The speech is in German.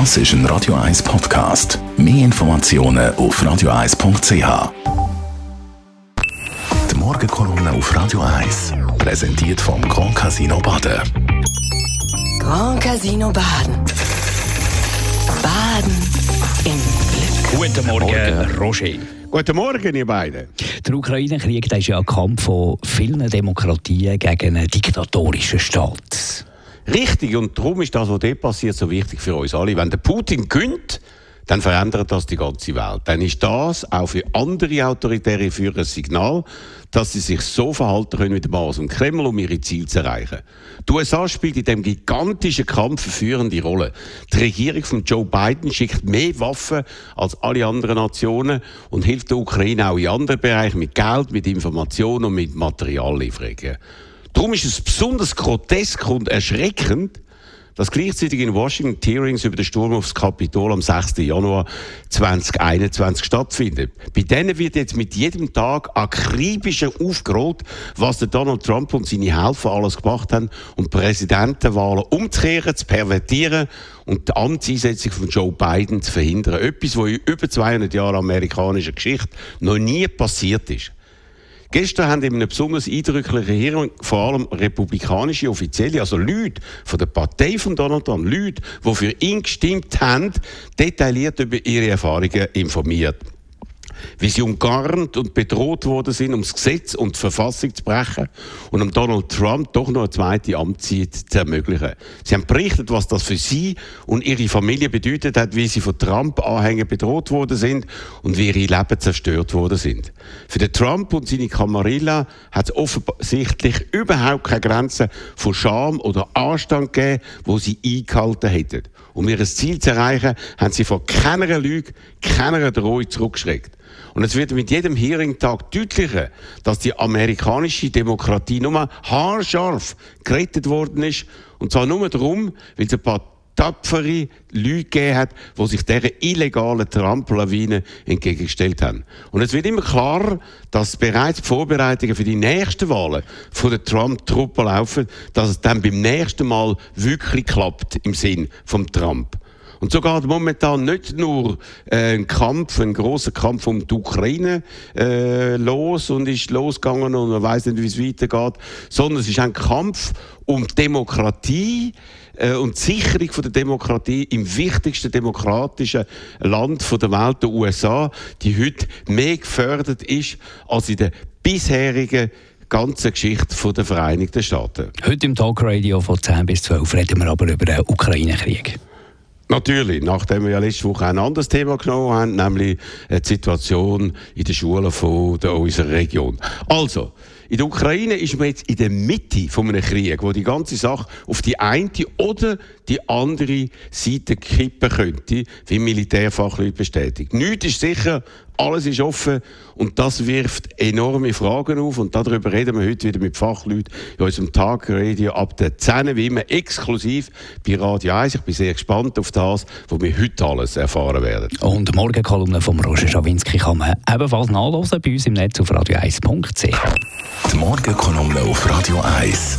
Das ist ein Radio 1 Podcast. Mehr Informationen auf radio1.ch. Die Morgenkolumne auf Radio 1 präsentiert vom Grand Casino Baden. Grand Casino Baden. Baden im Glück. Guten Morgen, Roger. Guten Morgen, ihr beiden. Der Ukraine-Krieg ist ja ein Kampf von vielen Demokratien gegen einen diktatorischen Staat. Richtig, und darum ist das, was dort passiert, so wichtig für uns alle. Wenn der Putin gönnt, dann verändert das die ganze Welt. Dann ist das auch für andere autoritäre Führer ein Signal, dass sie sich so verhalten können wie der Mars und Kreml, um ihre Ziele zu erreichen. Die USA spielt in diesem gigantischen Kampf eine führende Rolle. Die Regierung von Joe Biden schickt mehr Waffen als alle anderen Nationen und hilft der Ukraine auch in anderen Bereichen mit Geld, mit Informationen und mit Materiallieferungen. Darum ist es besonders grotesk und erschreckend, dass gleichzeitig in Washington Hearings über den Sturm aufs Kapitol am 6. Januar 2021 stattfinden. Bei denen wird jetzt mit jedem Tag akribischer aufgerollt, was der Donald Trump und seine Helfer alles gemacht haben, um Präsidentenwahlen umzukehren, zu pervertieren und die Amtseinsetzung von Joe Biden zu verhindern. Etwas, was in über 200 Jahren amerikanischer Geschichte noch nie passiert ist. Gestern haben in einem besonders eindrücklichen Hearing vor allem republikanische Offizielle, also Leute von der Partei von Donald Trump, Leute, die für ihn gestimmt haben, detailliert über ihre Erfahrungen informiert wie sie umgarnt und bedroht worden sind, um das Gesetz und die Verfassung zu brechen und um Donald Trump doch noch eine zweite Amtszeit zu ermöglichen. Sie haben berichtet, was das für sie und ihre Familie bedeutet hat, wie sie von Trump-Anhängern bedroht worden sind und wie ihre Leben zerstört worden sind. Für den Trump und seine Camarilla hat es offensichtlich überhaupt keine Grenzen von Scham oder Anstand gegeben, wo sie eingehalten hätten. Um ihr Ziel zu erreichen, haben sie vor keiner Lüge, keiner Drohung zurückgeschreckt. Und es wird mit jedem Hearing-Tag deutlicher, dass die amerikanische Demokratie nur haarscharf gerettet worden ist. Und zwar nur darum, weil es ein paar tapfere Leute gegeben hat, die sich dieser illegalen Trump-Lawine entgegengestellt haben. Und es wird immer klarer, dass bereits die Vorbereitungen für die nächsten Wahlen von der Trump-Truppe laufen, dass es dann beim nächsten Mal wirklich klappt im Sinn von Trump. Und so geht momentan nicht nur äh, ein Kampf, ein großer Kampf um die Ukraine äh, los und ist losgegangen und man weiß nicht, wie es weitergeht, sondern es ist ein Kampf um Demokratie äh, und die Sicherung von der Demokratie im wichtigsten demokratischen Land der Welt, der USA, die heute mehr gefördert ist als in der bisherigen ganzen Geschichte von der Vereinigten Staaten. Heute im Talkradio von 10 bis 12 reden wir aber über den Ukraine-Krieg. Natürlich, nachdem wir ja letzte Woche ein anderes Thema genommen haben, nämlich die Situation in den Schulen von unserer Region. Also, in der Ukraine ist man jetzt in der Mitte von einem Krieg, wo die ganze Sache auf die eine oder die andere Seite kippen könnte, wie Militärfachleute bestätigt. Nichts ist sicher, alles ist offen und das wirft enorme Fragen auf und darüber reden wir heute wieder mit Fachleuten in unserem Tagradio ab der 10 wie immer exklusiv bei Radio 1. Ich bin sehr gespannt auf das, was wir heute alles erfahren werden. Und die Morgenkolumne von Roger Schawinski kann man ebenfalls nachlesen bei uns im Netz auf radio1.ch. Die Morgenkolumne auf Radio 1.